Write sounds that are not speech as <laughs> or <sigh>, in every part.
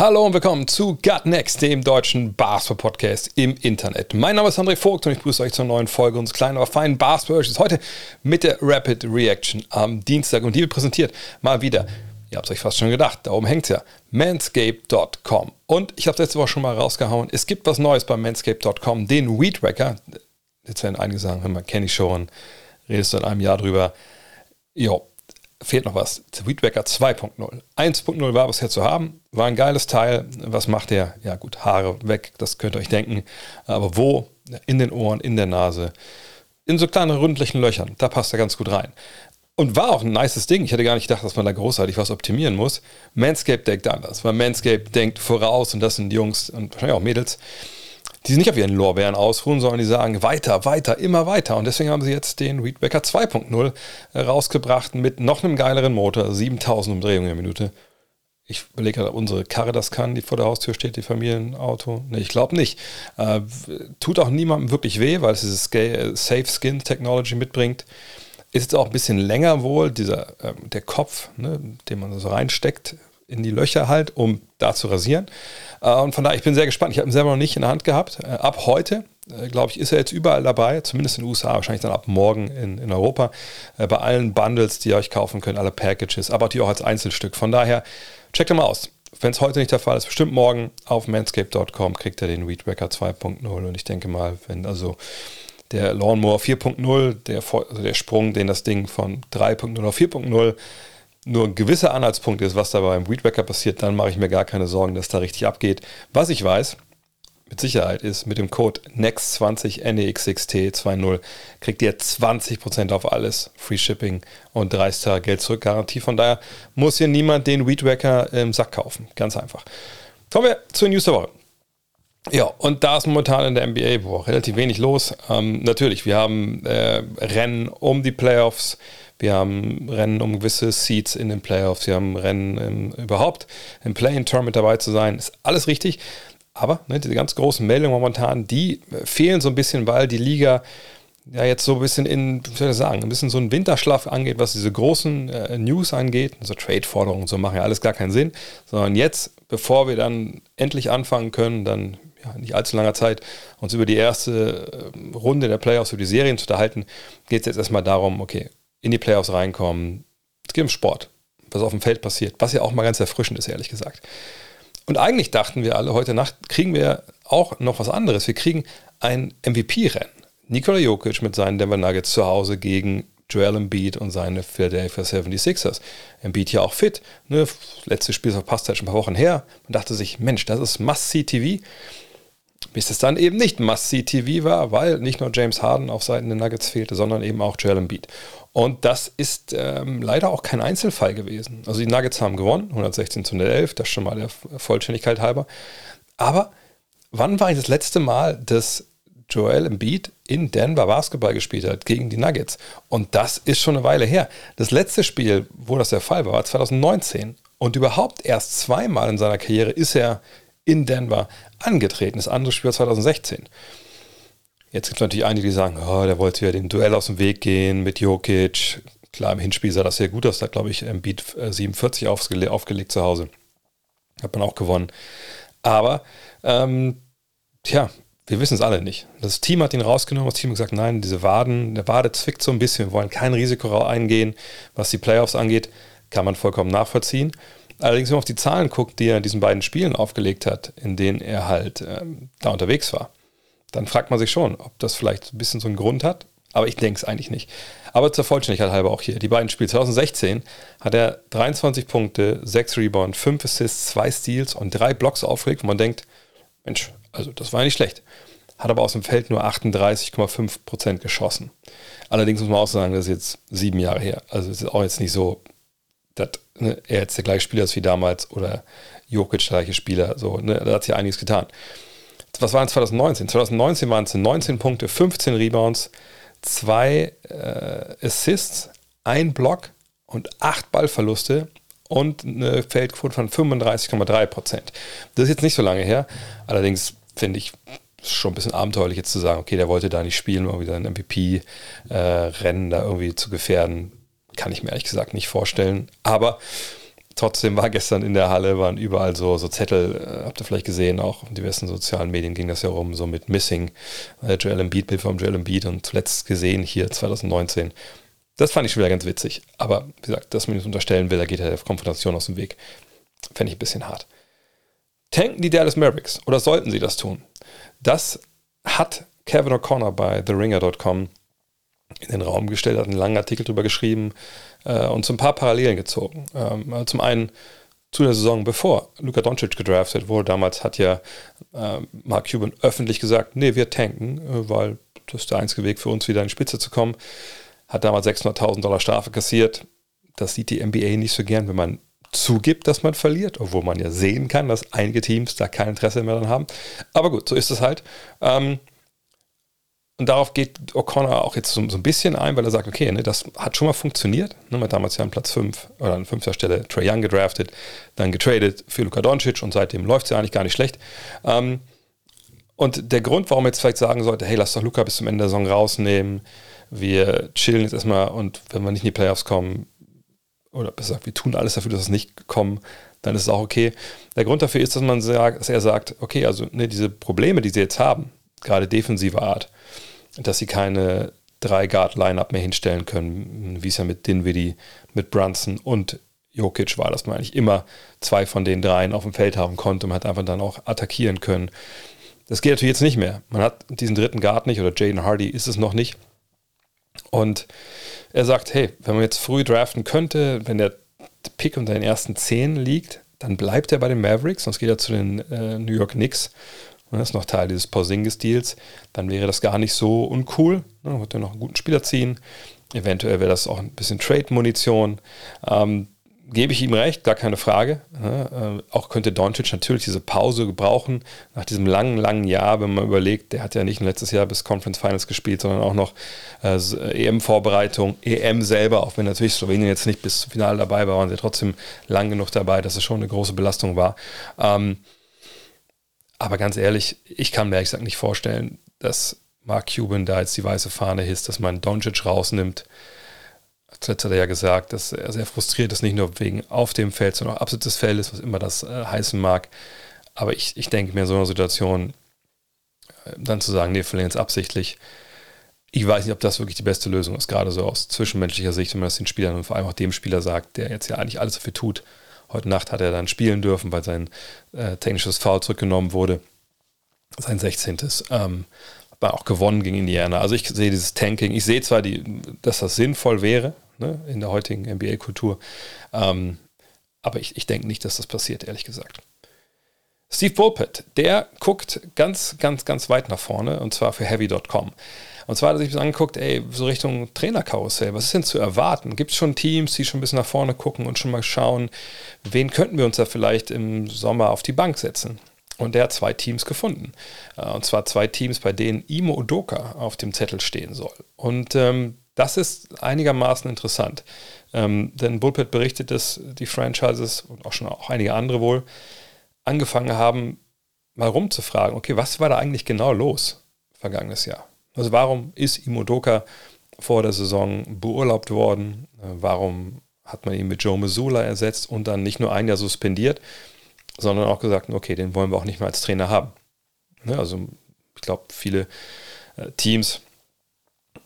Hallo und willkommen zu Gut Next, dem deutschen Basketball-Podcast im Internet. Mein Name ist André Vogt und ich begrüße euch zur neuen Folge unseres kleinen, aber feinen basketball Heute mit der Rapid Reaction am Dienstag und die wird präsentiert mal wieder. Ihr habt es euch fast schon gedacht, da oben hängt es ja. Manscape.com. Und ich habe es letzte Woche schon mal rausgehauen. Es gibt was Neues bei Manscape.com, den Weed Wacker. Jetzt werden einige sagen, hör mal, kenne ich schon, redest du in einem Jahr drüber. Jo, fehlt noch was. Weedwacker 2.0. 1.0 war bisher zu haben, war ein geiles Teil. Was macht der? Ja gut, Haare weg, das könnt ihr euch denken. Aber wo? In den Ohren, in der Nase, in so kleine ründlichen Löchern. Da passt er ganz gut rein. Und war auch ein nices Ding. Ich hätte gar nicht gedacht, dass man da großartig was optimieren muss. Manscaped denkt anders, weil Manscaped denkt voraus und das sind Jungs und wahrscheinlich auch Mädels, die nicht auf ihren Lorbeeren ausruhen, sondern die sagen weiter, weiter, immer weiter. Und deswegen haben sie jetzt den Weedwacker 2.0 rausgebracht mit noch einem geileren Motor, 7000 Umdrehungen in der Minute. Ich überlege gerade, ob unsere Karre das kann, die vor der Haustür steht, die Familienauto. Ne, ich glaube nicht. Äh, tut auch niemandem wirklich weh, weil es diese Scale, Safe Skin Technology mitbringt. Ist jetzt auch ein bisschen länger wohl, dieser, äh, der Kopf, ne, den man so reinsteckt, in die Löcher halt, um da zu rasieren. Äh, und von daher, ich bin sehr gespannt. Ich habe ihn selber noch nicht in der Hand gehabt. Äh, ab heute, äh, glaube ich, ist er jetzt überall dabei, zumindest in den USA, wahrscheinlich dann ab morgen in, in Europa, bei allen Bundles, die ihr euch kaufen könnt, alle Packages, aber natürlich auch als Einzelstück. Von daher, checkt mal aus. Wenn es heute nicht der Fall ist, bestimmt morgen auf manscape.com kriegt ihr den Weedwacker 2.0 und ich denke mal, wenn also der Lawnmower 4.0, der, also der Sprung, den das Ding von 3.0 auf 4.0 nur ein gewisser Anhaltspunkt ist, was da beim Weedwacker passiert, dann mache ich mir gar keine Sorgen, dass da richtig abgeht. Was ich weiß, mit Sicherheit ist, mit dem Code NEXT20 NEXXT20 kriegt ihr 20% auf alles, Free Shipping und 30 Tage Geld zurück Garantie. Von daher muss hier niemand den Weedwacker im Sack kaufen. Ganz einfach. Kommen wir zur News der Woche. Ja, und da ist momentan in der NBA boah, relativ wenig los. Ähm, natürlich, wir haben äh, Rennen um die Playoffs. Wir haben Rennen um gewisse Seats in den Playoffs. Wir haben Rennen im, überhaupt im Play-in-Tournament dabei zu sein. Ist alles richtig. Aber ne, diese ganz großen Meldungen momentan, die fehlen so ein bisschen, weil die Liga ja jetzt so ein bisschen in, wie soll ich sagen, ein bisschen so einen Winterschlaf angeht, was diese großen äh, News angeht. So Trade-Forderungen so machen ja alles gar keinen Sinn. Sondern jetzt, bevor wir dann endlich anfangen können, dann ja, nicht allzu langer Zeit, uns über die erste äh, Runde der Playoffs, über die Serien zu unterhalten, geht es jetzt erstmal darum, okay, in die Playoffs reinkommen. Es geht um Sport, was auf dem Feld passiert, was ja auch mal ganz erfrischend ist, ehrlich gesagt. Und eigentlich dachten wir alle, heute Nacht kriegen wir auch noch was anderes. Wir kriegen ein MVP-Rennen. Nikola Jokic mit seinen Denver Nuggets zu Hause gegen Joel Embiid und seine Philadelphia 76ers. Embiid ja auch fit. Ne? Letztes Spiel verpasst halt schon ein paar Wochen her. Man dachte sich, Mensch, das ist Must-See-TV bis es dann eben nicht Must-See-TV war, weil nicht nur James Harden auf Seiten der Nuggets fehlte, sondern eben auch Joel Embiid. Und das ist ähm, leider auch kein Einzelfall gewesen. Also die Nuggets haben gewonnen, 116 zu 111, das schon mal der Vollständigkeit halber. Aber wann war das letzte Mal, dass Joel Embiid in Denver Basketball gespielt hat gegen die Nuggets? Und das ist schon eine Weile her. Das letzte Spiel, wo das der Fall war, war 2019. Und überhaupt erst zweimal in seiner Karriere ist er in Denver angetreten. Das andere Spiel war 2016. Jetzt gibt es natürlich einige, die sagen, oh, der wollte ja den Duell aus dem Weg gehen mit Jokic. Klar, im Hinspiel sah das sehr gut aus. Da glaube ich, Beat 47 aufgele aufgelegt zu Hause. Hat man auch gewonnen. Aber, ähm, tja, wir wissen es alle nicht. Das Team hat ihn rausgenommen. Das Team hat gesagt, nein, diese Waden, der Wade zwickt so ein bisschen. Wir wollen kein Risiko eingehen, was die Playoffs angeht. Kann man vollkommen nachvollziehen. Allerdings, wenn man auf die Zahlen guckt, die er in diesen beiden Spielen aufgelegt hat, in denen er halt ähm, da unterwegs war, dann fragt man sich schon, ob das vielleicht ein bisschen so einen Grund hat. Aber ich denke es eigentlich nicht. Aber zur Vollständigkeit halber auch hier. Die beiden Spiele. 2016 hat er 23 Punkte, 6 Rebounds, 5 Assists, 2 Steals und 3 Blocks aufgelegt, wo man denkt, Mensch, also das war nicht schlecht. Hat aber aus dem Feld nur 38,5% geschossen. Allerdings muss man auch sagen, das ist jetzt sieben Jahre her. Also es ist auch jetzt nicht so, dass ne, er jetzt der gleiche Spieler ist wie damals oder Jokic der gleiche Spieler. So, ne, da hat sich ja einiges getan. was waren 2019? 2019 waren es 19 Punkte, 15 Rebounds, 2 äh, Assists, ein Block und 8 Ballverluste und eine Feldquote von 35,3 Prozent. Das ist jetzt nicht so lange her. Allerdings finde ich schon ein bisschen abenteuerlich jetzt zu sagen, okay, der wollte da nicht spielen, um wieder ein MVP-Rennen äh, da irgendwie zu gefährden. Kann ich mir ehrlich gesagt nicht vorstellen. Aber trotzdem war gestern in der Halle, waren überall so, so Zettel, äh, habt ihr vielleicht gesehen, auch in diversen sozialen Medien ging das ja rum, so mit Missing, äh, Joel Embiid, Bild vom Joel Embiid und zuletzt gesehen hier 2019. Das fand ich schon wieder ganz witzig. Aber wie gesagt, dass man das unterstellen will, da geht ja der Konfrontation aus dem Weg. Fände ich ein bisschen hart. Tanken die Dallas Mavericks oder sollten sie das tun? Das hat Kevin O'Connor bei TheRinger.com in den Raum gestellt, hat einen langen Artikel darüber geschrieben äh, und so ein paar Parallelen gezogen. Ähm, also zum einen zu der Saison bevor Luka Doncic gedraftet wurde, damals hat ja äh, Mark Cuban öffentlich gesagt, nee, wir tanken, äh, weil das ist der einzige Weg für uns, wieder in die Spitze zu kommen. Hat damals 600.000 Dollar Strafe kassiert. Das sieht die NBA nicht so gern, wenn man zugibt, dass man verliert, obwohl man ja sehen kann, dass einige Teams da kein Interesse mehr dran haben. Aber gut, so ist es halt. Ähm, und darauf geht O'Connor auch jetzt so, so, ein bisschen ein, weil er sagt, okay, ne, das hat schon mal funktioniert. Ne, man hat damals ja an Platz 5 oder an fünfter Stelle Trey Young gedraftet, dann getradet für Luka Doncic und seitdem läuft es ja eigentlich gar nicht schlecht. Ähm, und der Grund, warum jetzt vielleicht sagen sollte, hey, lass doch Luca bis zum Ende der Saison rausnehmen, wir chillen jetzt erstmal und wenn wir nicht in die Playoffs kommen, oder besser gesagt, wir tun alles dafür, dass es nicht kommen, dann ist es auch okay. Der Grund dafür ist, dass man sagt, dass er sagt, okay, also ne, diese Probleme, die sie jetzt haben, gerade defensive Art, dass sie keine drei Guard-Line-Up mehr hinstellen können, wie es ja mit Dinwiddie, mit Brunson und Jokic war, dass man eigentlich immer zwei von den dreien auf dem Feld haben konnte und hat einfach dann auch attackieren können. Das geht natürlich jetzt nicht mehr. Man hat diesen dritten Guard nicht oder Jaden Hardy ist es noch nicht. Und er sagt, hey, wenn man jetzt früh draften könnte, wenn der Pick unter den ersten zehn liegt, dann bleibt er bei den Mavericks, sonst geht er zu den äh, New York Knicks. Und das ist noch Teil dieses Porzingis-Deals. Dann wäre das gar nicht so uncool. Ne? Dann wird er noch einen guten Spieler ziehen. Eventuell wäre das auch ein bisschen Trade-Munition. Ähm, gebe ich ihm recht, gar keine Frage. Ja, äh, auch könnte Doncic natürlich diese Pause gebrauchen, nach diesem langen, langen Jahr, wenn man überlegt, der hat ja nicht letztes Jahr bis Conference Finals gespielt, sondern auch noch äh, EM-Vorbereitung, EM selber, auch wenn natürlich Slowenien jetzt nicht bis zum Finale dabei war, waren sie trotzdem lang genug dabei, dass es schon eine große Belastung war. Ähm, aber ganz ehrlich, ich kann mir ehrlich gesagt nicht vorstellen, dass Mark Cuban da jetzt die weiße Fahne hisst, dass man Doncic rausnimmt, Zuletzt hat er ja gesagt, dass er sehr frustriert ist, nicht nur wegen auf dem Feld, sondern auch abseits des Feldes, was immer das äh, heißen mag. Aber ich, ich denke mir, in so einer Situation äh, dann zu sagen, nee, verlieren jetzt absichtlich. Ich weiß nicht, ob das wirklich die beste Lösung ist, gerade so aus zwischenmenschlicher Sicht, wenn man das den Spielern und vor allem auch dem Spieler sagt, der jetzt ja eigentlich alles dafür tut. Heute Nacht hat er dann spielen dürfen, weil sein äh, technisches Foul zurückgenommen wurde. Sein 16. Ähm, war auch gewonnen gegen Indiana. Also ich sehe dieses Tanking. Ich sehe zwar, die, dass das sinnvoll wäre ne, in der heutigen NBA-Kultur, ähm, aber ich, ich denke nicht, dass das passiert, ehrlich gesagt. Steve Bulpett, der guckt ganz, ganz, ganz weit nach vorne und zwar für Heavy.com. Und zwar hat er sich angeguckt, ey, so Richtung Trainerkarussell, was ist denn zu erwarten? Gibt es schon Teams, die schon ein bisschen nach vorne gucken und schon mal schauen, wen könnten wir uns da vielleicht im Sommer auf die Bank setzen? Und der hat zwei Teams gefunden. Äh, und zwar zwei Teams, bei denen Imo Udoka auf dem Zettel stehen soll. Und ähm, das ist einigermaßen interessant. Ähm, denn Bullpet berichtet, dass die Franchises und auch schon auch einige andere wohl angefangen haben, mal rumzufragen, okay, was war da eigentlich genau los vergangenes Jahr? Also warum ist Imo Udoka vor der Saison beurlaubt worden? Äh, warum hat man ihn mit Joe Missoula ersetzt und dann nicht nur ein Jahr suspendiert, sondern auch gesagt, okay, den wollen wir auch nicht mehr als Trainer haben. Ne, also ich glaube, viele äh, Teams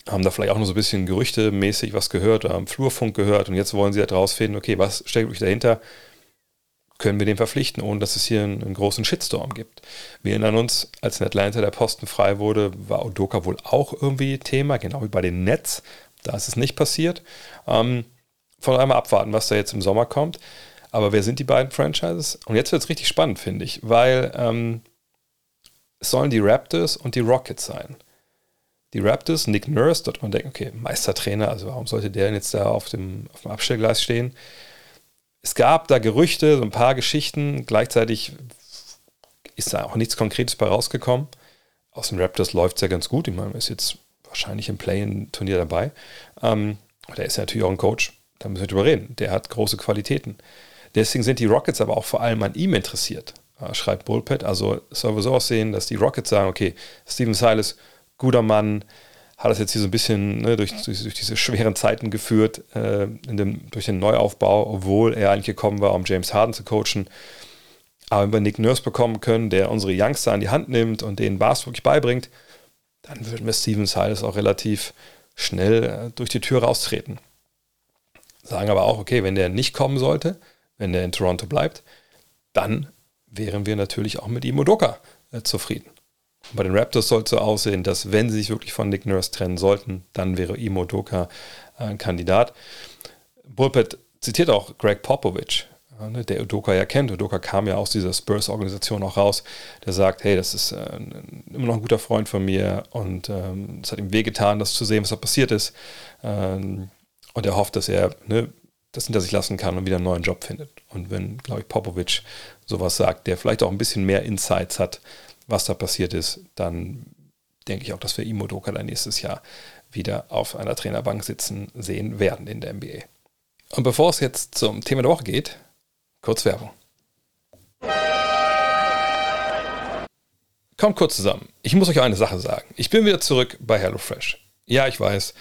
haben da vielleicht auch noch so ein bisschen gerüchtemäßig was gehört oder am Flurfunk gehört und jetzt wollen sie halt rausfinden, okay, was steckt wirklich dahinter? Können wir den verpflichten, ohne dass es hier einen, einen, großen Shitstorm gibt? Wir erinnern uns, als in Atlanta der Posten frei wurde, war Odoka wohl auch irgendwie Thema, genau wie bei den Nets. Da ist es nicht passiert. Ähm, von einmal abwarten, was da jetzt im Sommer kommt. Aber wer sind die beiden Franchises? Und jetzt wird es richtig spannend, finde ich, weil ähm, es sollen die Raptors und die Rockets sein. Die Raptors, Nick Nurse, dort man denkt, okay, Meistertrainer, also warum sollte der denn jetzt da auf dem, auf dem Abstellgleis stehen? Es gab da Gerüchte, so ein paar Geschichten. Gleichzeitig ist da auch nichts Konkretes bei rausgekommen. Aus den Raptors läuft es ja ganz gut. Ich meine, ist jetzt wahrscheinlich im Play-In-Turnier dabei. Ähm, der ist ja natürlich auch ein Coach. Da müssen wir drüber reden. Der hat große Qualitäten. Deswegen sind die Rockets aber auch vor allem an ihm interessiert, äh, schreibt Bullpet. Also soll wohl so aussehen, dass die Rockets sagen, okay, Steven Silas, guter Mann, hat das jetzt hier so ein bisschen ne, durch, durch, durch, diese schweren Zeiten geführt, äh, dem, durch den Neuaufbau, obwohl er eigentlich gekommen war, um James Harden zu coachen. Aber wenn wir Nick Nurse bekommen können, der unsere Youngster an die Hand nimmt und denen Basketball wirklich beibringt, dann würden wir Steven Silas auch relativ schnell äh, durch die Tür raustreten. Sagen aber auch, okay, wenn der nicht kommen sollte, wenn der in Toronto bleibt, dann wären wir natürlich auch mit Imodoka äh, zufrieden. Bei den Raptors soll es so aussehen, dass wenn sie sich wirklich von Nick Nurse trennen sollten, dann wäre Imodoka ein Kandidat. Bullpet zitiert auch Greg Popovich, ne, der Udoka ja kennt. Udoka kam ja aus dieser Spurs-Organisation auch raus, der sagt, hey, das ist äh, immer noch ein guter Freund von mir und ähm, es hat ihm wehgetan, das zu sehen, was da passiert ist. Ähm, und er hofft, dass er ne, das hinter sich lassen kann und wieder einen neuen Job findet. Und wenn, glaube ich, Popovic sowas sagt, der vielleicht auch ein bisschen mehr Insights hat, was da passiert ist, dann denke ich auch, dass wir Imo Doka nächstes Jahr wieder auf einer Trainerbank sitzen sehen werden in der NBA. Und bevor es jetzt zum Thema der Woche geht, kurz Werbung. Kommt kurz zusammen. Ich muss euch eine Sache sagen. Ich bin wieder zurück bei HelloFresh. Ja, ich weiß.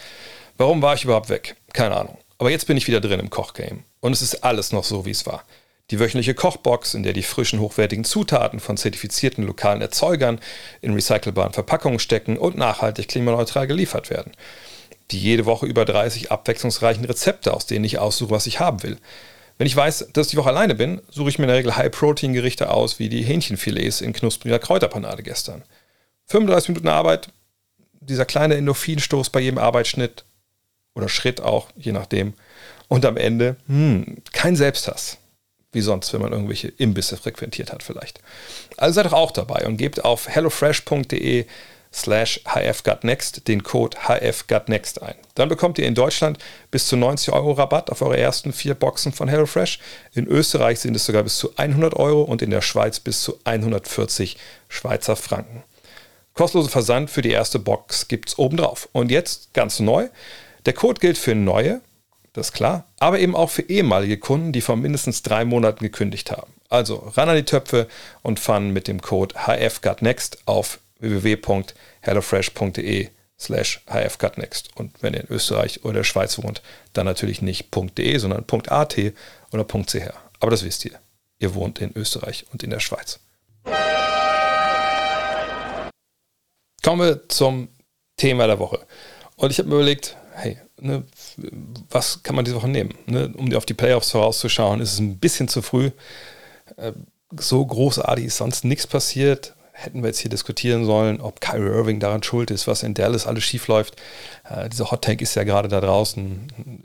Warum war ich überhaupt weg? Keine Ahnung. Aber jetzt bin ich wieder drin im Kochgame. Und es ist alles noch so, wie es war. Die wöchentliche Kochbox, in der die frischen, hochwertigen Zutaten von zertifizierten lokalen Erzeugern in recycelbaren Verpackungen stecken und nachhaltig klimaneutral geliefert werden. Die jede Woche über 30 abwechslungsreichen Rezepte, aus denen ich aussuche, was ich haben will. Wenn ich weiß, dass ich die Woche alleine bin, suche ich mir in der Regel High-Protein-Gerichte aus, wie die Hähnchenfilets in knuspriger Kräuterpanade gestern. 35 Minuten Arbeit, dieser kleine Endorphinstoß bei jedem Arbeitsschnitt oder Schritt auch, je nachdem. Und am Ende, hm, kein Selbsthass wie sonst, wenn man irgendwelche Imbisse frequentiert hat vielleicht. Also seid doch auch dabei und gebt auf hellofresh.de slash hfgutnext den Code hfgutnext ein. Dann bekommt ihr in Deutschland bis zu 90 Euro Rabatt auf eure ersten vier Boxen von HelloFresh. In Österreich sind es sogar bis zu 100 Euro und in der Schweiz bis zu 140 Schweizer Franken. Kostenlosen Versand für die erste Box gibt es obendrauf. Und jetzt ganz neu. Der Code gilt für neue, das ist klar, aber eben auch für ehemalige Kunden, die vor mindestens drei Monaten gekündigt haben. Also ran an die Töpfe und fun mit dem Code HFGutNext auf www.hellofresh.de slash hfgutnext. Und wenn ihr in Österreich oder der Schweiz wohnt, dann natürlich nicht .de, sondern .at oder .ch. Aber das wisst ihr. Ihr wohnt in Österreich und in der Schweiz. Kommen wir zum Thema der Woche. Und ich habe mir überlegt, hey, ne, was kann man diese Woche nehmen? Ne, um auf die Playoffs vorauszuschauen, ist es ein bisschen zu früh. Äh, so großartig ist sonst nichts passiert. Hätten wir jetzt hier diskutieren sollen, ob Kyrie Irving daran schuld ist, was in Dallas alles schief läuft. Äh, dieser Hot Take ist ja gerade da draußen.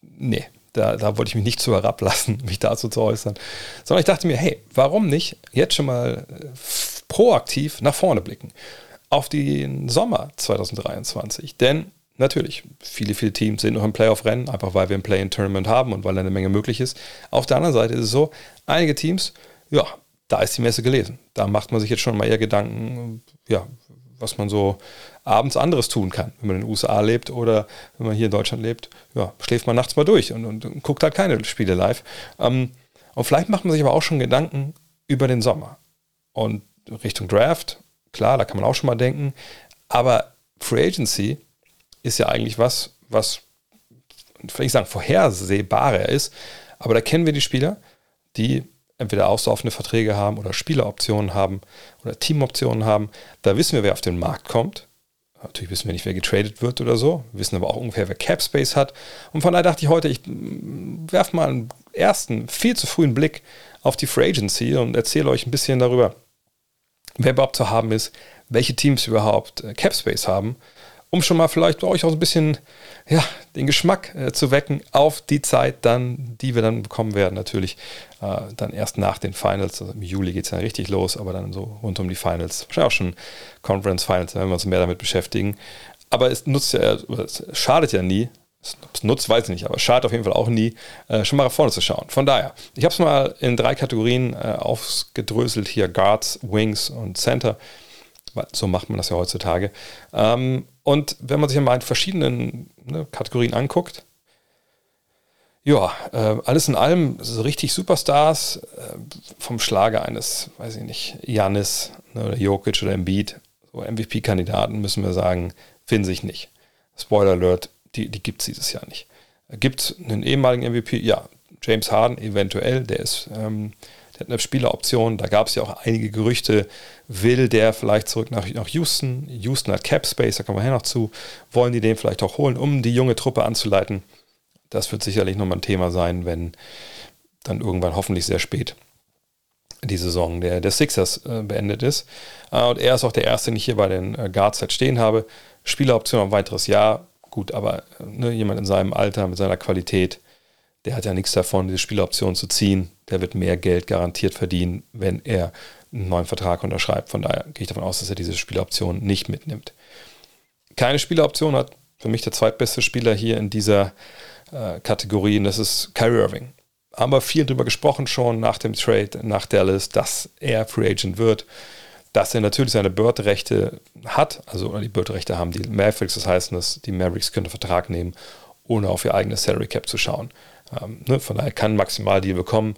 Nee, da, da, wollte ich mich nicht zu herablassen, <laughs> mich dazu zu äußern. Sondern ich dachte mir, hey, warum nicht jetzt schon mal äh, proaktiv nach vorne blicken? Auf den Sommer 2023. Denn Natürlich, viele, viele Teams sind noch im Playoff-Rennen, einfach weil wir ein Play-in-Tournament haben und weil eine Menge möglich ist. Auf der anderen Seite ist es so, einige Teams, ja, da ist die Messe gelesen. Da macht man sich jetzt schon mal eher Gedanken, ja, was man so abends anderes tun kann, wenn man in den USA lebt oder wenn man hier in Deutschland lebt. Ja, schläft man nachts mal durch und, und, und guckt halt keine Spiele live. Ähm, und vielleicht macht man sich aber auch schon Gedanken über den Sommer. Und Richtung Draft, klar, da kann man auch schon mal denken. Aber Free Agency ist ja eigentlich was, was, will ich sagen, vorhersehbarer ist. Aber da kennen wir die Spieler, die entweder auslaufende Verträge haben oder Spieleroptionen haben oder Teamoptionen haben. Da wissen wir, wer auf den Markt kommt. Natürlich wissen wir nicht, wer getradet wird oder so. Wir wissen aber auch ungefähr, wer Cap Space hat. Und von daher dachte ich heute, ich werfe mal einen ersten, viel zu frühen Blick auf die Free Agency und erzähle euch ein bisschen darüber, wer überhaupt zu haben ist, welche Teams überhaupt äh, Cap Space haben um schon mal vielleicht bei euch auch ein bisschen ja, den Geschmack äh, zu wecken auf die Zeit dann, die wir dann bekommen werden. Natürlich äh, dann erst nach den Finals. Also Im Juli geht es dann richtig los, aber dann so rund um die Finals. Wahrscheinlich auch schon Conference Finals, wenn wir uns mehr damit beschäftigen. Aber es nutzt ja, es schadet ja nie, ob es nutzt, weiß ich nicht, aber es schadet auf jeden Fall auch nie, äh, schon mal nach vorne zu schauen. Von daher, ich habe es mal in drei Kategorien äh, aufgedröselt, hier Guards, Wings und Center. So macht man das ja heutzutage. Ähm, und wenn man sich mal in verschiedenen ne, Kategorien anguckt, ja, äh, alles in allem so richtig Superstars äh, vom Schlager eines, weiß ich nicht, Janis ne, oder Jokic oder Embiid, so MVP-Kandidaten müssen wir sagen, finden sich nicht. Spoiler Alert, die, die gibt es dieses Jahr nicht. Gibt einen ehemaligen MVP, ja, James Harden eventuell, der ist, ähm, Spieleroption, da gab es ja auch einige Gerüchte, will der vielleicht zurück nach, nach Houston, Houston hat Cap Space, da kommen wir her noch zu, wollen die den vielleicht auch holen, um die junge Truppe anzuleiten. Das wird sicherlich nochmal ein Thema sein, wenn dann irgendwann hoffentlich sehr spät die Saison der, der Sixers äh, beendet ist. Äh, und er ist auch der Erste, den ich hier bei den äh, Guards halt stehen habe. Spieleroption auf ein weiteres Jahr, gut, aber ne, jemand in seinem Alter mit seiner Qualität, der hat ja nichts davon, diese Spieleroption zu ziehen. Der wird mehr Geld garantiert verdienen, wenn er einen neuen Vertrag unterschreibt. Von daher gehe ich davon aus, dass er diese Spieleroption nicht mitnimmt. Keine Spieleroption hat für mich der zweitbeste Spieler hier in dieser äh, Kategorie und das ist Kyrie Irving. Haben wir viel drüber gesprochen schon nach dem Trade nach Dallas, dass er Free Agent wird dass er natürlich seine Bird-Rechte hat, also die Bird-Rechte haben die Mavericks, das heißt, dass die Mavericks können Vertrag nehmen, ohne auf ihr eigenes Salary Cap zu schauen. Ähm, ne, von daher kann maximal die bekommen.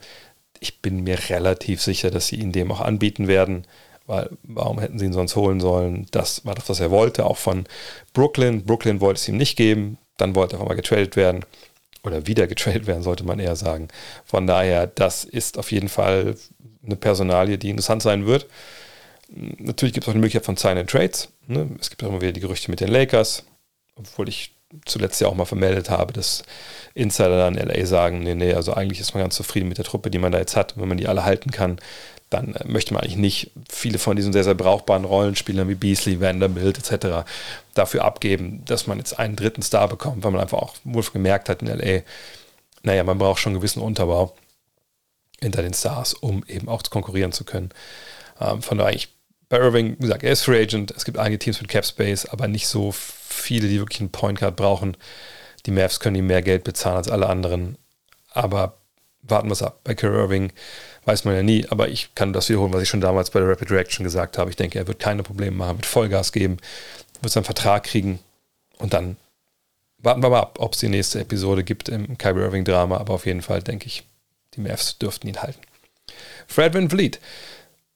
Ich bin mir relativ sicher, dass sie ihn dem auch anbieten werden, weil warum hätten sie ihn sonst holen sollen? Das war das, was er wollte, auch von Brooklyn. Brooklyn wollte es ihm nicht geben, dann wollte er einfach mal getradet werden oder wieder getradet werden, sollte man eher sagen. Von daher, das ist auf jeden Fall eine Personalie, die interessant sein wird. Natürlich gibt es auch die Möglichkeit von Sign and Trades. Ne? Es gibt auch immer wieder die Gerüchte mit den Lakers, obwohl ich zuletzt ja auch mal vermeldet habe, dass Insider dann in LA sagen, nee, nee, also eigentlich ist man ganz zufrieden mit der Truppe, die man da jetzt hat. wenn man die alle halten kann, dann äh, möchte man eigentlich nicht viele von diesen sehr, sehr brauchbaren Rollenspielern wie Beasley, Vanderbilt etc. dafür abgeben, dass man jetzt einen dritten Star bekommt, weil man einfach auch wohl gemerkt hat in LA, naja, man braucht schon einen gewissen Unterbau hinter den Stars, um eben auch konkurrieren zu können. Ähm, von daher, ich bei Irving, wie gesagt, er ist Free Agent. Es gibt einige Teams mit Cap Space, aber nicht so viele, die wirklich einen Point Guard brauchen. Die Mavs können ihm mehr Geld bezahlen als alle anderen. Aber warten wir es ab. Bei Kyrie Irving weiß man ja nie, aber ich kann das wiederholen, was ich schon damals bei der Rapid Reaction gesagt habe. Ich denke, er wird keine Probleme machen, wird Vollgas geben, wird seinen Vertrag kriegen und dann warten wir mal ab, ob es die nächste Episode gibt im Kyrie Irving Drama, aber auf jeden Fall denke ich, die Mavs dürften ihn halten. Fred Van Vliet,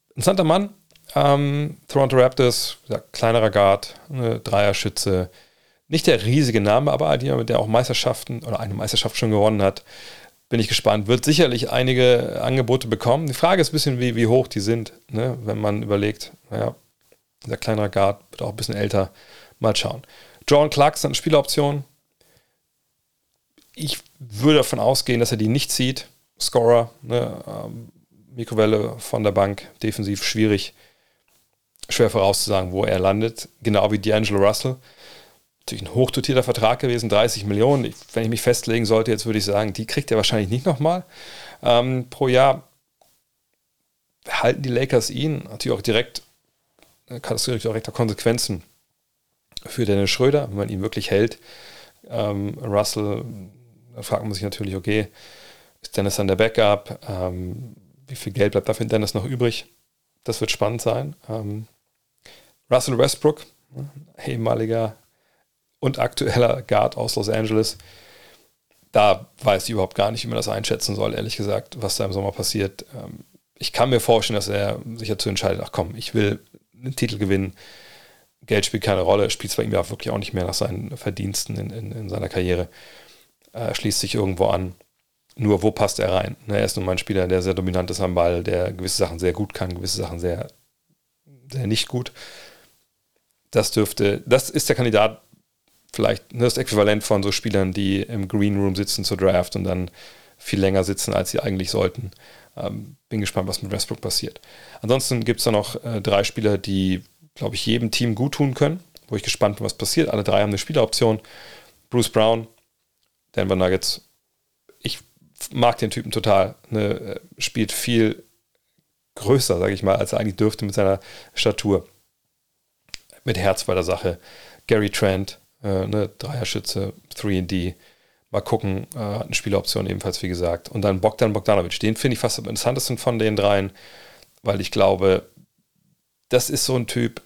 interessanter Mann, ähm, Toronto Raptors, gesagt, kleinerer Guard, eine Dreierschütze. Nicht der riesige Name, aber jemand, der auch Meisterschaften oder eine Meisterschaft schon gewonnen hat. Bin ich gespannt. Wird sicherlich einige Angebote bekommen. Die Frage ist ein bisschen, wie, wie hoch die sind, ne? wenn man überlegt, naja, der kleinere Guard wird auch ein bisschen älter. Mal schauen. John Clarkson, Spieleroption. Ich würde davon ausgehen, dass er die nicht zieht. Scorer, ne? ähm, Mikrowelle von der Bank, defensiv schwierig schwer vorauszusagen, wo er landet. Genau wie D'Angelo Russell. Natürlich ein hochdotierter Vertrag gewesen, 30 Millionen. Ich, wenn ich mich festlegen sollte, jetzt würde ich sagen, die kriegt er wahrscheinlich nicht nochmal ähm, pro Jahr. Halten die Lakers ihn natürlich auch direkt, kann das direkte Konsequenzen für Dennis Schröder, wenn man ihn wirklich hält. Ähm, Russell, da fragt man sich natürlich, okay, ist Dennis dann der Backup? Ähm, wie viel Geld bleibt dafür Dennis noch übrig? Das wird spannend sein. Ähm, Russell Westbrook, ehemaliger und aktueller Guard aus Los Angeles. Da weiß ich überhaupt gar nicht, wie man das einschätzen soll, ehrlich gesagt, was da im Sommer passiert. Ähm, ich kann mir vorstellen, dass er sich dazu entscheidet, ach komm, ich will einen Titel gewinnen. Geld spielt keine Rolle, spielt zwar ihm ja wirklich auch nicht mehr nach seinen Verdiensten in, in, in seiner Karriere. Er schließt sich irgendwo an. Nur wo passt er rein? Er ist nun mal ein Spieler, der sehr dominant ist am Ball, der gewisse Sachen sehr gut kann, gewisse Sachen sehr, sehr nicht gut das dürfte, das ist der Kandidat vielleicht das Äquivalent von so Spielern, die im Green Room sitzen zur Draft und dann viel länger sitzen, als sie eigentlich sollten. Ähm, bin gespannt, was mit Westbrook passiert. Ansonsten gibt es da noch äh, drei Spieler, die, glaube ich, jedem Team gut tun können, wo ich gespannt bin, was passiert. Alle drei haben eine Spieleroption. Bruce Brown, Denver Nuggets. Ich mag den Typen total. Ne, äh, spielt viel größer, sage ich mal, als er eigentlich dürfte mit seiner Statur mit Herz bei der Sache. Gary Trent, Äh, ne, Dreierschütze, 3D. Mal gucken, äh, hat eine Spieleroption ebenfalls, wie gesagt. Und dann Bogdan Bogdanovic. Den finde ich fast am interessantesten von den dreien, weil ich glaube, das ist so ein Typ,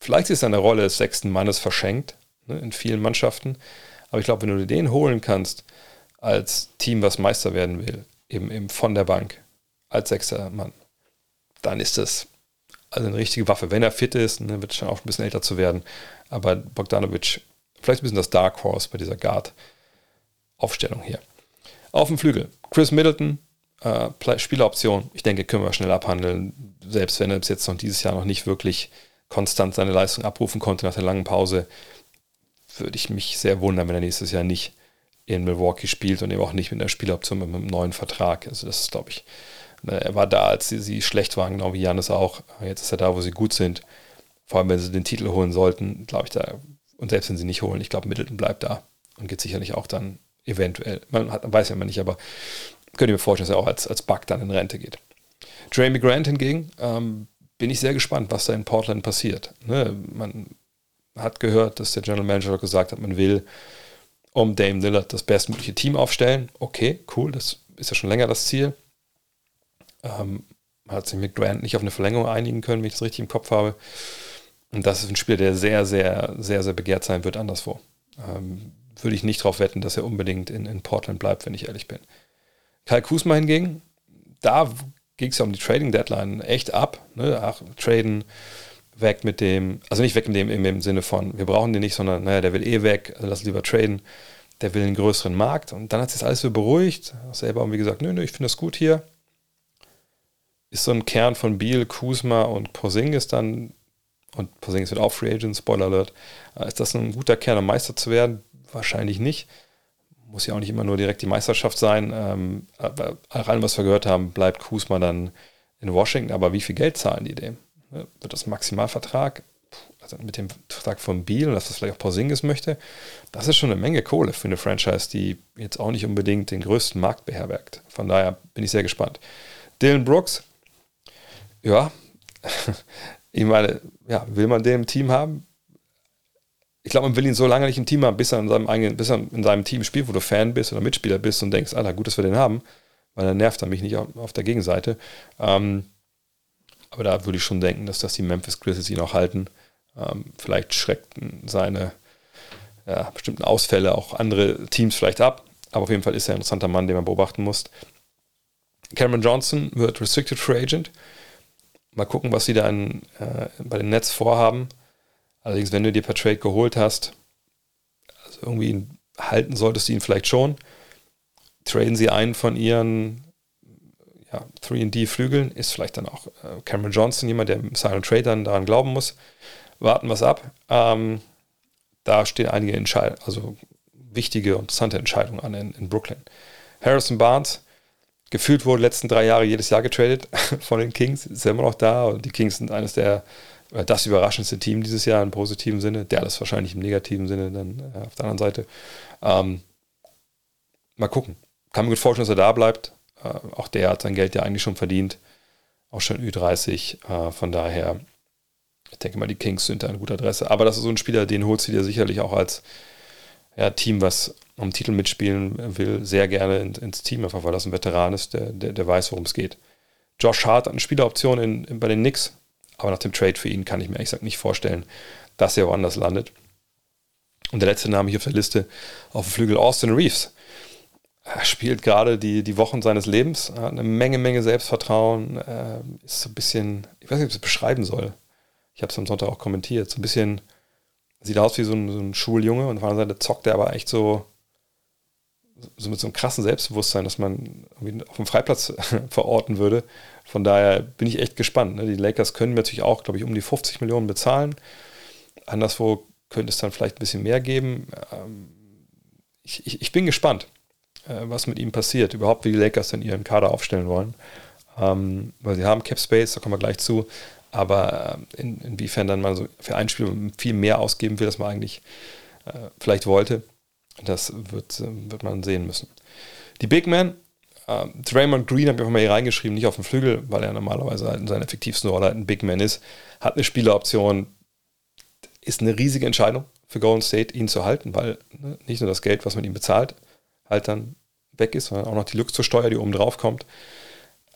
vielleicht ist seine Rolle des sechsten Mannes verschenkt ne, in vielen Mannschaften. Aber ich glaube, wenn du den holen kannst als Team, was Meister werden will, eben, eben von der Bank, als sechster Mann, dann ist das also eine richtige Waffe. Wenn er fit ist, dann ne, wird es schon auch ein bisschen älter zu werden. Aber Bogdanovic, vielleicht ein bisschen das Dark Horse bei dieser Guard-Aufstellung hier. Auf dem Flügel, Chris Middleton, äh, Spieleroption. Ich denke, können wir schnell abhandeln. Selbst wenn er bis jetzt noch dieses Jahr noch nicht wirklich konstant seine Leistung abrufen konnte nach der langen Pause, würde ich mich sehr wundern, wenn er nächstes Jahr nicht in Milwaukee spielt und eben auch nicht mit einer Spieloption mit einem neuen Vertrag. Also das ist, glaube ich, er war da, als sie, sie schlecht waren, genau wie Janis auch. Jetzt ist er da, wo sie gut sind. Vor allem, wenn sie den Titel holen sollten, glaube ich da, und selbst wenn sie nicht holen, ich glaube, Middleton bleibt da und geht sicherlich auch dann eventuell, man hat, weiß ja immer nicht, aber könnte mir vorstellen, dass er auch als, als Bug dann in Rente geht. Jamie Grant hingegen, ähm, bin ich sehr gespannt, was da in Portland passiert. Ne, man hat gehört, dass der General Manager gesagt hat, man will um Dame Lillard das bestmögliche Team aufstellen. Okay, cool, das ist ja schon länger das Ziel. Ähm, hat sich mit Grant nicht auf eine Verlängerung einigen können, wenn ich das richtig im Kopf habe. Und das ist ein Spieler, der sehr, sehr, sehr, sehr begehrt sein wird anderswo. Ähm, würde ich nicht darauf wetten, dass er unbedingt in, in Portland bleibt, wenn ich ehrlich bin. Kyle Kuzma hingegen, da ging es ja um die Trading Deadline echt ab. Ne? Ach, traden, weg mit dem, also nicht weg mit dem im, Sinne von, wir brauchen den nicht, sondern naja, der will eh weg, also lass lieber traden. Der will einen größeren Markt. Und dann hat sich das alles so beruhigt. Selber haben wir gesagt, nö, nö, ich finde das gut hier. Ist so ein Kern von Beal, Kuzma und Porzingis dann, und Porzingis wird auch Free Agent, Spoiler Alert. Äh, ist das ein guter Kern, um Meister zu werden? Wahrscheinlich nicht. Muss ja auch nicht immer nur direkt die Meisterschaft sein. Ähm, aber allem, was wir gehört haben, bleibt Kuzma dann in Washington. Aber wie viel Geld zahlen die dem? Wird das Maximalvertrag, also mit dem Vertrag von Beal, dass das vielleicht auch Porzingis möchte, das ist schon eine Menge Kohle für eine Franchise, die jetzt auch nicht unbedingt den größten Markt beherbergt. Von daher bin ich sehr gespannt. Dylan Brooks, ja, <laughs> ich meine, ja, will man den im Team haben? Ich glaube, man will ihn so lange nicht im Team haben, bis er in seinem eigenen, bis er in seinem Team spielt, wo du Fan bist oder Mitspieler bist und denkst, Alter, gut, dass wir den haben, weil dann nervt er mich nicht auf, der Gegenseite. Ähm, aber da würde ich schon denken, dass das die Memphis Grizzlies ihn auch halten. Ähm, vielleicht schreckten seine ja, bestimmten Ausfälle auch andere Teams vielleicht ab. Aber auf jeden Fall ist er ein interessanter Mann, den man beobachten muss. Cameron Johnson wird Restricted Free Agent. Mal gucken, was sie da in, äh, bei den Nets vorhaben. Allerdings, wenn du dir per Trade geholt hast, also irgendwie halten solltest du ihn vielleicht schon. Traden sie einen von ihren ja, 3D-Flügeln ist vielleicht dann auch äh, Cameron Johnson, jemand, der im Silent Trade dann daran glauben muss. Warten wir es ab. Ähm, da stehen einige Entscheidungen, also wichtige und interessante Entscheidungen an in, in, Brooklyn. Harrison Barnes, gefühlt wurde letzten drei Jahre jedes Jahr getradet <laughs> von den Kings, ist ja immer noch da und die Kings sind eines der, äh, das überraschendste Team dieses Jahr im positiven Sinne, der das wahrscheinlich im negativen Sinne dann äh, auf der anderen Seite. Ähm, mal gucken. Kann mir gut vorstellen, dass er da bleibt. Äh, auch der hat sein Geld ja eigentlich schon verdient. Auch schon Ü30. Äh, von daher, ich denke mal, die Kings sind da eine gute Adresse. Aber das ist so ein Spieler, den holst du dir sicherlich auch als ja, Team, was um Titel mitspielen will, sehr gerne ins Team, einfach weil das ein Veteran ist, der, der, der weiß, worum es geht. Josh Hart hat eine Spieleroption in, in, bei den Knicks, aber nach dem Trade für ihn kann ich mir ehrlich gesagt nicht vorstellen, dass er woanders landet. Und der letzte Name hier auf der Liste auf dem Flügel Austin Reeves er spielt gerade die, die Wochen seines Lebens, hat eine Menge, Menge Selbstvertrauen, äh, ist so ein bisschen, ich weiß nicht, ob ich es beschreiben soll. Ich habe es am Sonntag auch kommentiert. So ein bisschen, sieht aus wie so ein, so ein Schuljunge und auf der anderen Seite zockt er aber echt so, so mit so einem krassen Selbstbewusstsein, dass man auf dem Freiplatz <laughs> verorten würde. Von daher bin ich echt gespannt. Ne? Die Lakers können natürlich auch, glaube ich, um die 50 Millionen bezahlen. Anderswo könnte es dann vielleicht ein bisschen mehr geben. Ähm, ich, ich, ich bin gespannt. Äh, was mit ihm passiert, überhaupt wie die Lakers dann ihren Kader aufstellen wollen. Ähm, weil sie haben Cap Space, da kommen wir gleich zu, aber äh, in, inwiefern dann mal so für ein Spiel viel mehr ausgeben will, als man eigentlich äh, vielleicht wollte, das wird, äh, wird man sehen müssen. Die Big Men, äh, Draymond Green habe ich auch mal hier reingeschrieben, nicht auf dem Flügel, weil er normalerweise halt in seiner effektivsten Rolle halt ein Big Man ist, hat eine Spieleroption, ist eine riesige Entscheidung für Golden State, ihn zu halten, weil ne, nicht nur das Geld, was man ihm bezahlt, halt dann weg ist, sondern auch noch die Luxussteuer, die oben drauf kommt.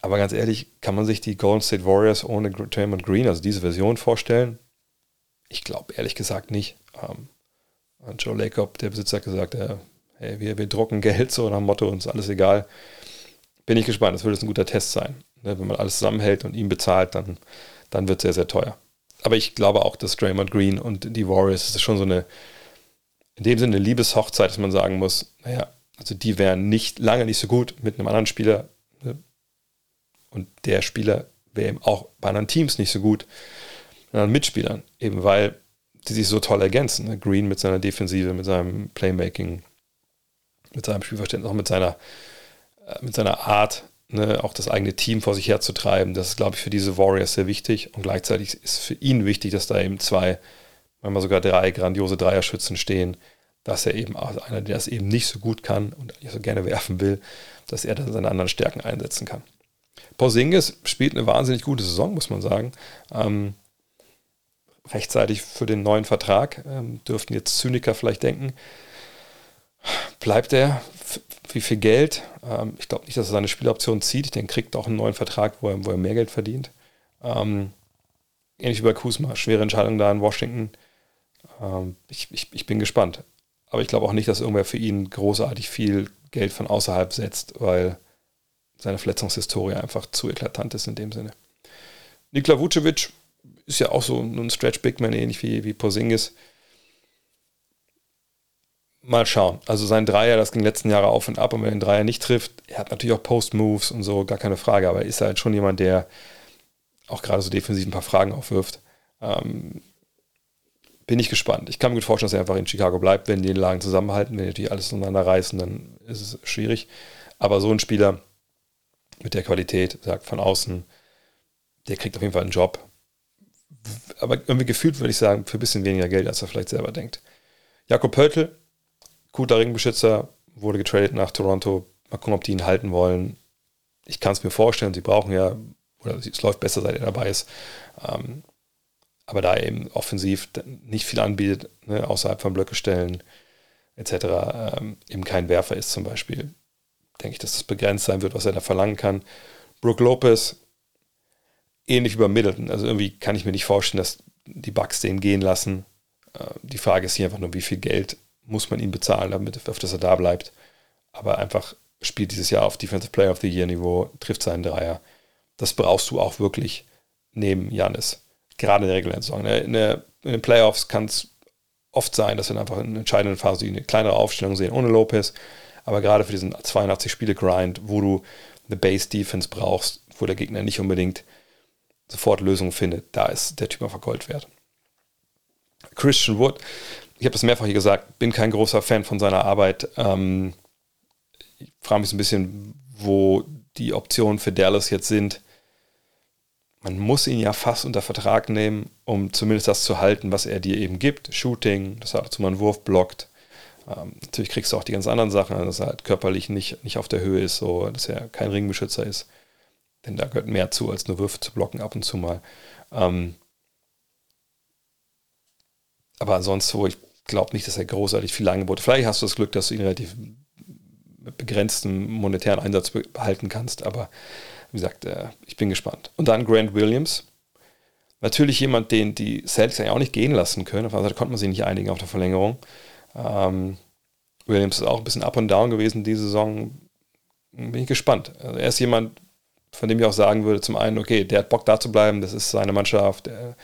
Aber ganz ehrlich, kann man sich die Golden State Warriors ohne Draymond Green, also diese Version, vorstellen? Ich glaube ehrlich gesagt nicht. Ähm, Joe Lacob, der Besitzer, hat gesagt, hey, wir, wir drucken Geld so nach dem Motto, uns alles egal. Bin ich gespannt, das jetzt ein guter Test sein. Ne, wenn man alles zusammenhält und ihn bezahlt, dann, dann wird es sehr, sehr teuer. Aber ich glaube auch, dass Draymond Green und die Warriors, das ist schon so eine, in dem Sinne eine Liebeshochzeit, dass man sagen muss, naja, also die wären nicht lange nicht so gut mit einem anderen Spieler. Ne? Und der Spieler wäre eben auch bei anderen Teams nicht so gut mit anderen Mitspielern, eben weil die sich so toll ergänzen. Ne? Green mit seiner Defensive, mit seinem Playmaking, mit seinem Spielverständnis, auch mit seiner, äh, mit seiner Art, ne, auch das eigene Team vor sich herzutreiben. Das ist, glaube ich, für diese Warriors sehr wichtig. Und gleichzeitig ist für ihn wichtig, dass da eben zwei, manchmal sogar drei grandiose Dreierschützen stehen, dass er eben auch einer, der das eben nicht so gut kann und nicht so gerne werfen will, dass er dann seine anderen Stärken einsetzen kann. Porzingis spielt eine wahnsinnig gute Saison, muss man sagen. Ähm, rechtzeitig für den neuen Vertrag ähm, dürften jetzt Zyniker vielleicht denken, bleibt er wie viel Geld. Ähm, ich glaube nicht, dass er seine Spieloption zieht. Denke, kriegt auch einen neuen Vertrag, wo er, wo er mehr Geld verdient. Ähm, ähnlich wie bei Kuzma. Schwere Entscheidung da in Washington. Ähm, ich, ich, ich bin gespannt. Aber ich glaube auch nicht, dass irgendwer für ihn großartig viel Geld von außerhalb setzt, weil seine Verletzungshistorie einfach zu eklatant ist in dem Sinne. Nikola Vucevic ist ja auch so ein Stretch Bigman, ähnlich wie, wie Porzingis mal schauen. Also sein Dreier, das ging letzten Jahre auf und ab und wenn er den Dreier nicht trifft, er hat natürlich auch Post-Moves und so, gar keine Frage, aber ist halt schon jemand, der auch gerade so defensiv ein paar Fragen aufwirft. Ähm, bin ich gespannt. Ich kann mir gut vorstellen, dass er einfach in Chicago bleibt, wenn die Lagen zusammenhalten, wenn die natürlich alles untereinander reißen, dann ist es schwierig. Aber so ein Spieler mit der Qualität, sagt von außen, der kriegt auf jeden Fall einen Job. Aber irgendwie gefühlt würde ich sagen, für ein bisschen weniger Geld, als er vielleicht selber denkt. Jakob Pöltl, guter Ringbeschützer, wurde getradet nach Toronto. Mal gucken, ob die ihn halten wollen. Ich kann es mir vorstellen, sie brauchen ja, oder es läuft besser, seit er dabei ist. Ähm, aber da er eben offensiv nicht viel anbietet, ne, außerhalb von Blöcke stellen, etc., ähm, eben kein Werfer ist zum Beispiel, denke ich, dass das begrenzt sein wird, was er da verlangen kann. Brooke Lopez, ähnlich wie bei Middleton. Also irgendwie kann ich mir nicht vorstellen, dass die Bucks den gehen lassen. Äh, die Frage ist hier einfach nur, wie viel Geld muss man ihn bezahlen, damit, auf dass er da bleibt. Aber einfach spielt dieses Jahr auf Defensive Player of the Year Niveau, trifft seinen Dreier. Das brauchst du auch wirklich neben Janis. Gerade in der regulären Saison. In, der, in den Playoffs kann es oft sein, dass wir einfach in entscheidenden Phase eine kleinere Aufstellung sehen ohne Lopez. Aber gerade für diesen 82 Spiele Grind, wo du eine Base Defense brauchst, wo der Gegner nicht unbedingt sofort Lösungen findet, da ist der Typ einfach Gold wert. Christian Wood ich habe das mehrfach hier gesagt, bin kein großer Fan von seiner Arbeit. Ähm, ich frage mich so ein bisschen, wo die Optionen für Dallas jetzt sind. Man muss ihn ja fast unter Vertrag nehmen, um zumindest das zu halten, was er dir eben gibt. Shooting, dass er dazu mal einen Wurf blockt. Ähm, natürlich kriegst du auch die ganz anderen Sachen, dass er halt körperlich nicht, nicht auf der Höhe ist, so, dass er kein Ringbeschützer ist. Denn da gehört mehr zu, als nur Würfe zu blocken ab und zu mal. Ähm, aber ansonsten, wo ich glaube nicht, dass er großartig viele Angebote. Vielleicht hast du das Glück, dass du ihn relativ mit begrenztem monetären Einsatz behalten kannst, aber wie gesagt, äh, ich bin gespannt. Und dann Grant Williams. Natürlich jemand, den die Celtics ja auch nicht gehen lassen können. Auf der Seite konnte man sich nicht einigen auf der Verlängerung. Ähm, Williams ist auch ein bisschen up und down gewesen diese Saison. Bin ich gespannt. Also er ist jemand, von dem ich auch sagen würde, zum einen, okay, der hat Bock da zu bleiben, das ist seine Mannschaft. Der,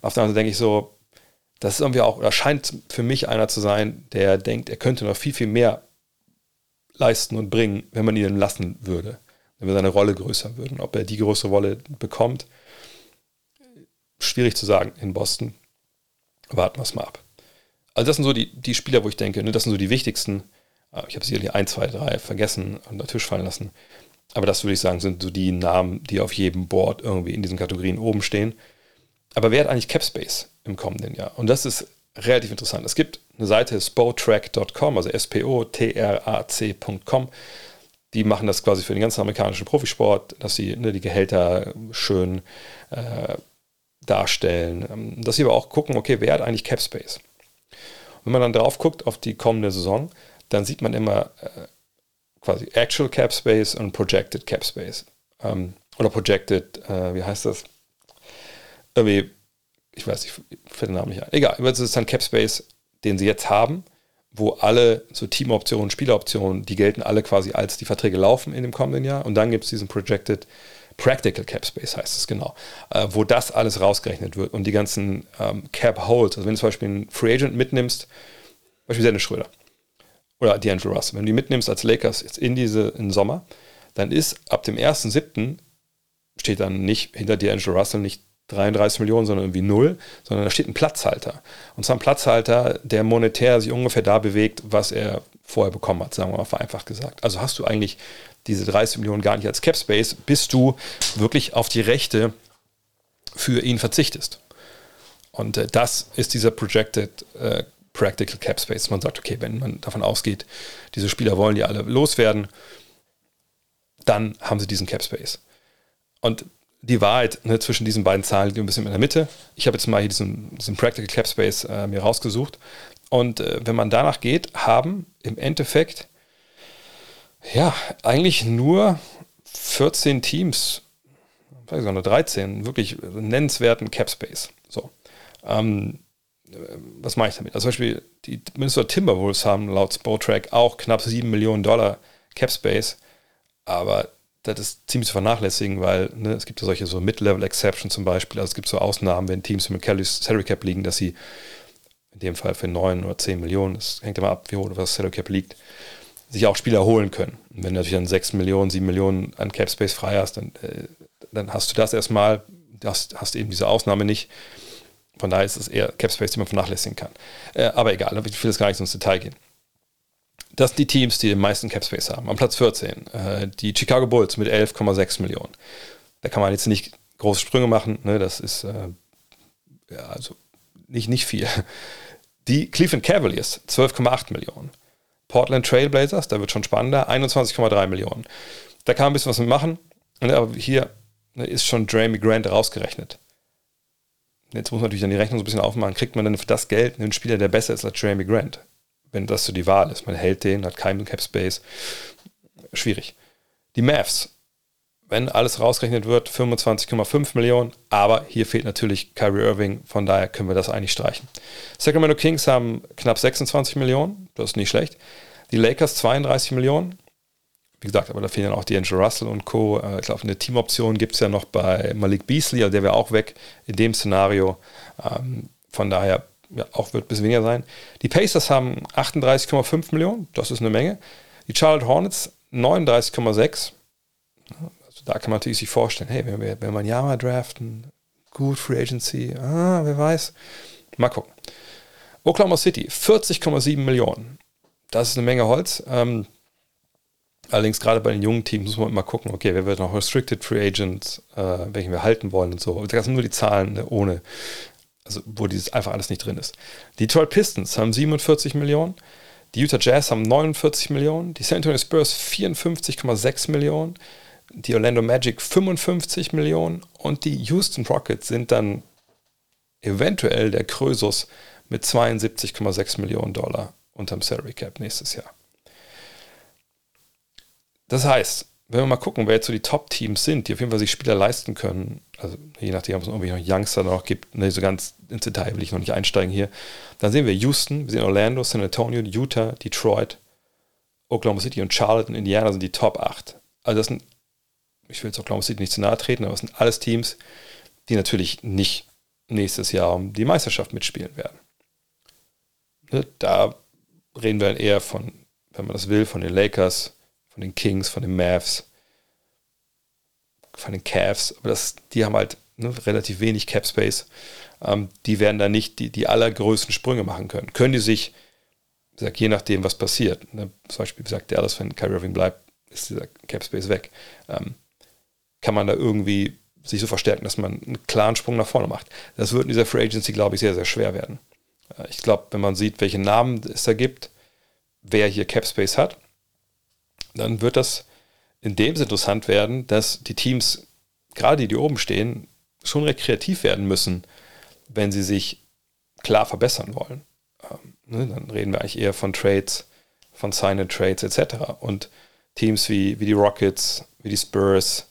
auf der anderen Seite denke ich so, das ist irgendwie auch, oder scheint für mich einer zu sein, der denkt, er könnte noch viel, viel mehr leisten und bringen, wenn man ihn lassen würde, wenn wir seine Rolle größer würden. Ob er die größere Rolle bekommt, schwierig zu sagen in Boston. Warten wir es mal ab. Also das sind so die, die Spieler, wo ich denke, ne, das sind so die wichtigsten. Äh, ich habe sicherlich ein, zwei, drei vergessen und unter Tisch fallen lassen. Aber das würde ich sagen, sind so die Namen, die auf jedem Board irgendwie in diesen Kategorien oben stehen. Aber wer hat eigentlich Capspace im kommenden Jahr? Und das ist relativ interessant. Es gibt eine Seite spotrack.com, also S-P-O-T-R-A-C.com. Die machen das quasi für den ganzen amerikanischen Profisport, dass sie ne, die Gehälter schön äh, darstellen. Ähm, dass sie aber auch gucken, okay, wer hat eigentlich Capspace? Wenn man dann drauf guckt auf die kommende Saison, dann sieht man immer äh, quasi Actual Cap Space und Projected Cap Space. Ähm, oder Projected, äh, wie heißt das? Irgendwie, ich weiß nicht, fällt der Name nicht ein. Egal, das ist dann Cap Space, den sie jetzt haben, wo alle so Teamoptionen, Spieleroptionen, die gelten alle quasi als die Verträge laufen in dem kommenden Jahr. Und dann gibt es diesen Projected Practical Cap Space, heißt es genau, äh, wo das alles rausgerechnet wird und die ganzen ähm, Cap Holds. Also wenn du zum Beispiel einen Free Agent mitnimmst, Beispiel Dennis Schröder oder D'Angelo Russell, wenn du die mitnimmst als Lakers jetzt in diese in den Sommer, dann ist ab dem 1.7. steht dann nicht hinter D'Angelo Russell nicht 33 Millionen, sondern irgendwie null, sondern da steht ein Platzhalter. Und zwar ein Platzhalter, der monetär sich ungefähr da bewegt, was er vorher bekommen hat, sagen wir mal vereinfacht gesagt. Also hast du eigentlich diese 30 Millionen gar nicht als Cap Space, bis du wirklich auf die Rechte für ihn verzichtest. Und äh, das ist dieser Projected äh, Practical Cap Space. Man sagt, okay, wenn man davon ausgeht, diese Spieler wollen die alle loswerden, dann haben sie diesen Cap Space. Und die Wahrheit ne, zwischen diesen beiden Zahlen liegt ein bisschen in der Mitte. Ich habe jetzt mal hier diesen, diesen Practical Cap Space äh, mir rausgesucht. Und äh, wenn man danach geht, haben im Endeffekt ja eigentlich nur 14 Teams, vielleicht sogar 13, wirklich nennenswerten Cap Space. So. Ähm, was mache ich damit? Also zum Beispiel die Minnesota Timberwolves haben laut Spotrack auch knapp 7 Millionen Dollar Cap Space, aber das ist ziemlich zu vernachlässigen, weil ne, es gibt ja solche so Mid-Level-Exception zum Beispiel. Also es gibt so Ausnahmen, wenn Teams mit Kelly's Salary Cap liegen, dass sie in dem Fall für 9 oder 10 Millionen, das hängt immer ab, wie hoch das Salary Cap liegt, sich auch Spieler holen können. Und wenn du natürlich dann 6 Millionen, 7 Millionen an Cap Space frei hast, dann, äh, dann hast du das erstmal, das hast eben diese Ausnahme nicht. Von daher ist es eher Cap Space, die man vernachlässigen kann. Äh, aber egal, ich will jetzt gar nicht ins Detail gehen. Das sind die Teams, die den meisten Cap Space haben. Am Platz 14 äh, die Chicago Bulls mit 11,6 Millionen. Da kann man jetzt nicht große Sprünge machen. Ne? Das ist äh, ja, also nicht, nicht viel. Die Cleveland Cavaliers 12,8 Millionen. Portland Trailblazers, da wird schon spannender, 21,3 Millionen. Da kann man ein bisschen was mit machen. Ne? Aber hier ne, ist schon Jamie Grant rausgerechnet. Jetzt muss man natürlich dann die Rechnung so ein bisschen aufmachen. Kriegt man dann für das Geld einen Spieler, der besser ist als Jeremy Grant? wenn das so die Wahl ist. Man hält den, hat keinen Cap Space. Schwierig. Die Mavs, wenn alles rausgerechnet wird, 25,5 Millionen, aber hier fehlt natürlich Kyrie Irving, von daher können wir das eigentlich streichen. Sacramento Kings haben knapp 26 Millionen, das ist nicht schlecht. Die Lakers 32 Millionen. Wie gesagt, aber da fehlen dann auch die Angel Russell und Co. Äh, ich glaube, eine Teamoption gibt es ja noch bei Malik Beasley, also der wäre auch weg in dem Szenario. Ähm, von daher ja, auch wird ein bisschen weniger sein. Die Pacers haben 38,5 Millionen, das ist eine Menge. Die Charlotte Hornets 39,6. Also da kann man natürlich sich vorstellen, hey, wenn wir, wenn wir mal draften, gut, Free Agency, ah, wer weiß. Mal gucken. Oklahoma City 40,7 Millionen. Das ist eine Menge Holz. Ähm, allerdings gerade bei den jungen Teams muss man immer gucken, okay, wer wird noch Restricted Free Agents, äh, welchen wir halten wollen und so. Das sind nur die Zahlen ne, ohne also wo dieses einfach alles nicht drin ist. Die Detroit Pistons haben 47 Millionen, die Utah Jazz haben 49 Millionen, die San Antonio Spurs 54,6 Millionen, die Orlando Magic 55 Millionen und die Houston Rockets sind dann eventuell der Krösus mit 72,6 Millionen Dollar unterm Salary Cap nächstes Jahr. Das heißt, wenn wir mal gucken, wer jetzt so die Top-Teams sind, die auf jeden Fall sich Spieler leisten können, also je nachdem, ob es irgendwie noch Youngster noch gibt, ne, so ganz ins Detail will ich noch nicht einsteigen hier, dann sehen wir Houston, wir sehen Orlando, San Antonio, Utah, Detroit, Oklahoma City und Charlotte und Indiana sind die Top 8. Also das sind, ich will jetzt Oklahoma City nicht zu nahe treten, aber das sind alles Teams, die natürlich nicht nächstes Jahr um die Meisterschaft mitspielen werden. Ne, da reden wir eher von, wenn man das will, von den Lakers, von den Kings, von den Mavs, von den Cavs, aber das, die haben halt ne, relativ wenig Cap Space. Ähm, die werden da nicht die, die allergrößten Sprünge machen können. Können die sich, wie gesagt, je nachdem, was passiert, ne, zum Beispiel, gesagt, der alles, wenn Kyrie Irving bleibt, ist dieser Cap Space weg. Ähm, kann man da irgendwie sich so verstärken, dass man einen klaren Sprung nach vorne macht. Das wird in dieser Free Agency, glaube ich, sehr, sehr schwer werden. Äh, ich glaube, wenn man sieht, welche Namen es da gibt, wer hier Cap Space hat, dann wird das in dem Sinne interessant werden, dass die Teams, gerade die, die oben stehen, schon recht kreativ werden müssen, wenn sie sich klar verbessern wollen. Ähm, Ne, dann reden wir eigentlich eher von Trades, von Signed Trades etc. Und Teams wie, wie die Rockets, wie die Spurs,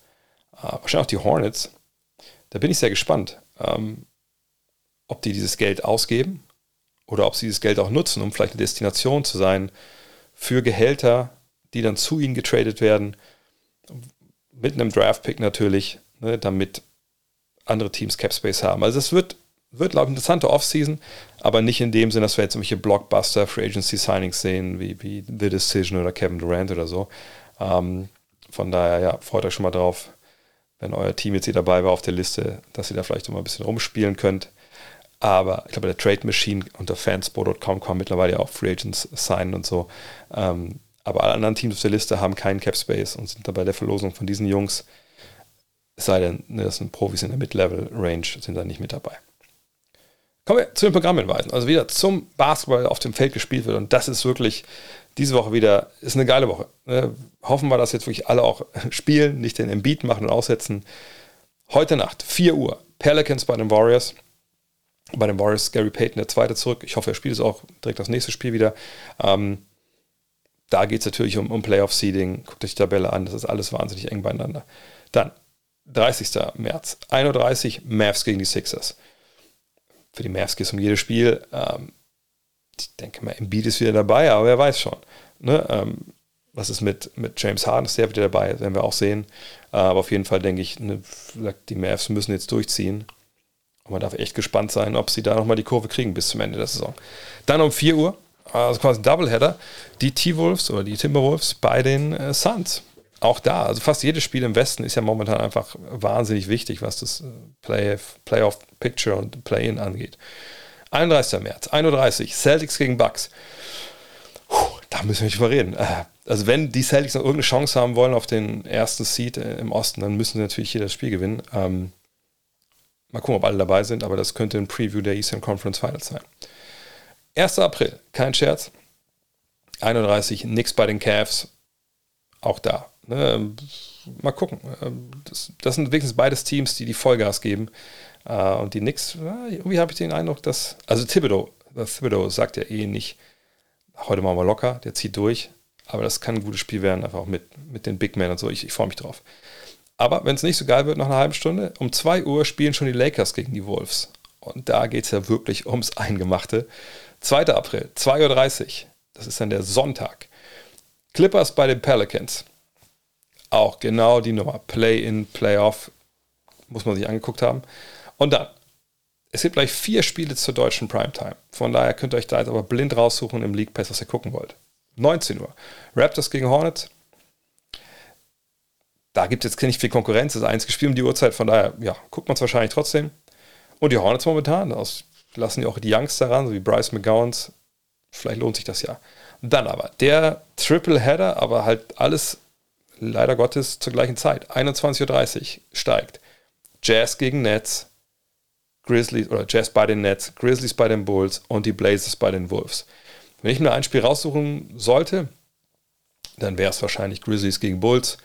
äh, wahrscheinlich auch die Hornets, da bin ich sehr gespannt, ähm, ob die dieses Geld ausgeben oder ob sie dieses Geld auch nutzen, um vielleicht eine Destination zu sein für Gehälter, die dann zu ihnen getradet werden, mit einem Draft-Pick natürlich, ne, damit andere Teams Capspace haben. Also es wird, wird glaube ich, eine interessante Offseason, aber nicht in dem Sinne, dass wir jetzt irgendwelche Blockbuster Free Agency Signings sehen, wie, wie The Decision oder Kevin Durant oder so. Ähm, von daher, ja, freut euch schon mal drauf, wenn euer Team jetzt hier dabei war auf der Liste, dass ihr da vielleicht noch mal ein bisschen rumspielen könnt. Aber ich glaube, der Trade Machine unter fansport.com kann mittlerweile auch Free Agents signen und so. Ähm, aber alle anderen Teams auf der Liste haben keinen Cap Space und sind dabei der Verlosung von diesen Jungs. Es sei denn, ne, das sind Profis in der Mid-Level-Range, sind da nicht mit dabei. Kommen wir zu den Programmhinweisen. Also wieder zum Basketball auf dem Feld gespielt wird. Und das ist wirklich diese Woche wieder, ist eine geile Woche. Ne? Hoffen wir, dass jetzt wirklich alle auch <laughs> spielen, nicht den Embiid machen und aussetzen. Heute Nacht, 4 Uhr, Pelicans bei den Warriors. Bei den Warriors Gary Payton, der zweite zurück. Ich hoffe, er spielt es auch direkt das nächste Spiel wieder. Ähm, da geht es natürlich um, um Playoff-Seeding. Guckt euch die Tabelle an, das ist alles wahnsinnig eng beieinander. Dann, 30. März, 1.30 Uhr, Mavs gegen die Sixers. Für die Mavs geht es um jedes Spiel. Ähm, ich denke mal, Embiid ist wieder dabei, aber wer weiß schon. Ne? Ähm, was ist mit, mit James Harden? Ist der wieder dabei? Das werden wir auch sehen. Aber auf jeden Fall denke ich, ne, die Mavs müssen jetzt durchziehen. Und man darf echt gespannt sein, ob sie da nochmal die Kurve kriegen bis zum Ende der Saison. Dann um 4 Uhr also quasi ein Doubleheader, die T-Wolves oder die Timberwolves bei den äh, Suns. Auch da, also fast jedes Spiel im Westen ist ja momentan einfach wahnsinnig wichtig, was das äh, Play, Playoff Picture und Play-In angeht. 31. März, 1.30 Uhr, Celtics gegen Bucks. Puh, da müssen wir nicht überreden. Äh, also wenn die Celtics noch irgendeine Chance haben wollen auf den ersten Seed äh, im Osten, dann müssen sie natürlich hier das Spiel gewinnen. Ähm, mal gucken, ob alle dabei sind, aber das könnte ein Preview der Eastern Conference Finals sein. 1. April, kein Scherz. 31, nix bei den Cavs. Auch da. Ne? Mal gucken. Das, das, sind wenigstens beides Teams, die die Vollgas geben. Äh, und die Knicks, irgendwie habe ich den Eindruck, dass. Also Thibodeau, Thibodeau sagt ja eh nicht, heute machen wir locker, der zieht durch. Aber das kann ein gutes Spiel werden, einfach auch mit, mit den Big Men und so. Ich, ich freue mich drauf. Aber wenn es nicht so geil wird nach einer halben Stunde, um 2 Uhr spielen schon die Lakers gegen die Wolves. Und da geht es ja wirklich ums Eingemachte. 2. April, 2.30 Uhr. Das ist dann der Sonntag. Clippers bei den Pelicans. Auch genau die Nummer. Play-in, Play-off. Muss man sich angeguckt haben. Und dann, es gibt gleich vier Spiele zur deutschen Primetime. Von daher könnt ihr euch da jetzt aber blind raussuchen im League Pass, was ihr gucken wollt. 19 Uhr. Raptors gegen Hornets. Da gibt es jetzt nicht viel Konkurrenz. Das ist einzige Spiel um die Uhrzeit. Von daher, ja, guckt man es wahrscheinlich trotzdem. Und die Hornets momentan, aus lassen die auch die Youngster ran, so wie Bryce McGowans. Vielleicht lohnt sich das ja. Dann aber der Triple Header, aber halt alles leider Gottes zur gleichen Zeit. 21.30 Uhr steigt. Jazz gegen Nets, Grizzlies oder Jazz bei den Nets, Grizzlies bei den Bulls und die Blazers bei den Wolves. Wenn ich mir ein Spiel raussuchen sollte, dann wäre es wahrscheinlich Grizzlies gegen Bulls.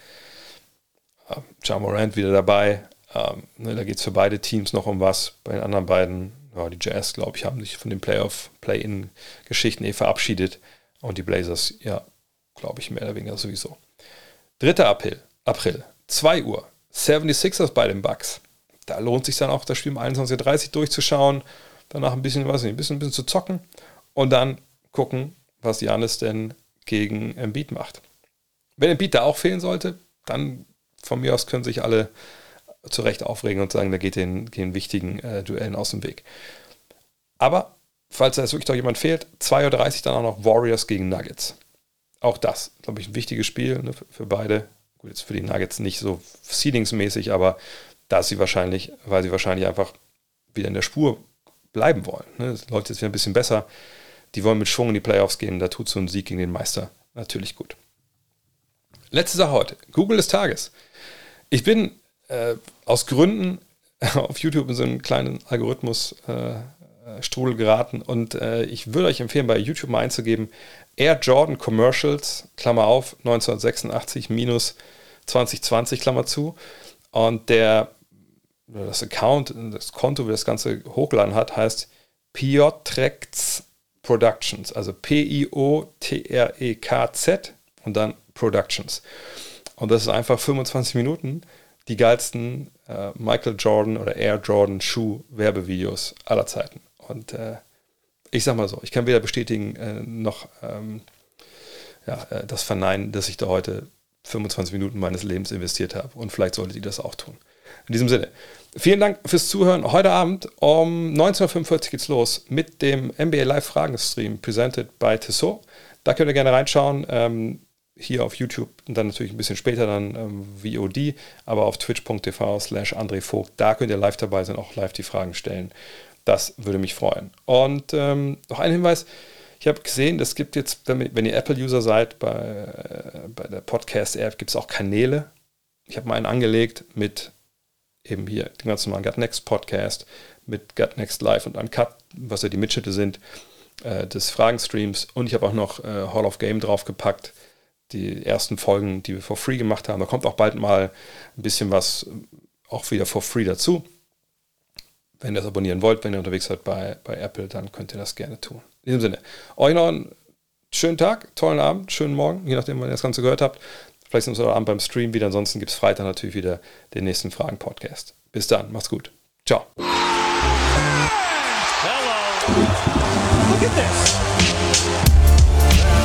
Ja Morant wieder dabei. Um, ne, da geht es für beide Teams noch um was. Bei den anderen beiden ja, die Jazz, glaube ich, haben sich von den Playoff, Play-In-Geschichten eh verabschiedet. Und die Blazers, ja, glaube ich, mehr oder weniger sowieso. 3. April, April, 2 Uhr, 76ers bei den Bucks. Da lohnt sich dann auch das Spiel um 21.30 Uhr durchzuschauen, danach ein bisschen, weiß nicht, ein bisschen, ein bisschen zu zocken und dann gucken, was Janis denn gegen Embiid macht. Wenn Embiid da auch fehlen sollte, dann von mir aus können sich alle zu Recht aufregen und sagen, da geht den, den wichtigen äh, Duellen aus dem Weg. Aber, falls da jetzt wirklich doch jemand fehlt, 2.30 Uhr dann auch noch Warriors gegen Nuggets. Auch das, glaube ich, ein wichtiges Spiel ne, für, für, beide. Gut, jetzt für die Nuggets nicht so seedingsmäßig, aber da sie wahrscheinlich, weil sie wahrscheinlich einfach wieder in der Spur bleiben wollen. Ne? Das läuft jetzt wieder ein bisschen besser. Die wollen mit Schwung in die Playoffs gehen. Da tut so ein Sieg gegen den Meister natürlich gut. Letzte Sache heute. Google des Tages. Ich bin äh, aus Gründen <laughs> auf YouTube in so einen kleinen Algorithmus äh, Strudel geraten und äh, ich würde euch empfehlen, bei YouTube mal einzugeben, Air Jordan Commercials, Klammer auf, 1986 minus 2020, Klammer zu. Und der, das Account, das Konto, wie das Ganze hochgeladen hat, heißt piotrex.com Productions, also P-I-O-T-R-E-K-Z und dann Productions. Und das ist einfach 25 Minuten die geilsten äh, Michael Jordan oder Air Jordan Schuh Werbevideos aller Zeiten. Und äh, ich sag mal so, ich kann weder bestätigen äh, noch ähm, ja, äh, das verneinen, dass ich da heute 25 Minuten meines Lebens investiert habe. Und vielleicht solltet ihr das auch tun. In diesem Sinne, vielen Dank fürs Zuhören. Heute Abend um 19.45 Uhr geht's los mit dem NBA Live Fragen Stream, presented by Tissot. Da könnt ihr gerne reinschauen. Ähm, hier auf YouTube und dann natürlich ein bisschen später dann ähm, VOD, aber auf twitch.tv slash André Vogt. Da könnt ihr live dabei sein, auch live die Fragen stellen. Das würde mich freuen. Und ähm, noch ein Hinweis. Ich habe gesehen, es gibt jetzt, wenn, ihr Apple-User seid, bei, äh, bei der Podcast-App gibt es auch Kanäle. Ich habe mal einen angelegt mit eben hier dem ganz normalen Gut Next Podcast, mit Gut Next Live und Uncut, was ja die Mitschnitte sind äh, des Fragenstreams. Und ich habe auch noch äh, Hall of Game draufgepackt die ersten Folgen, die wir for free gemacht haben. Da kommt auch bald mal ein bisschen was äh, auch wieder for free dazu. Wenn ihr das abonnieren wollt, wenn ihr unterwegs seid bei, bei Apple, dann könnt ihr das gerne tun. In diesem Sinne, euch noch einen schönen Tag, tollen Abend, schönen Morgen, je nachdem, wann ihr das Ganze gehört habt. Vielleicht sind wir heute Abend beim Stream wieder. Ansonsten gibt es Freitag natürlich wieder den nächsten Fragen-Podcast. Bis dann, macht's gut. Ciao. Hello. Look at this.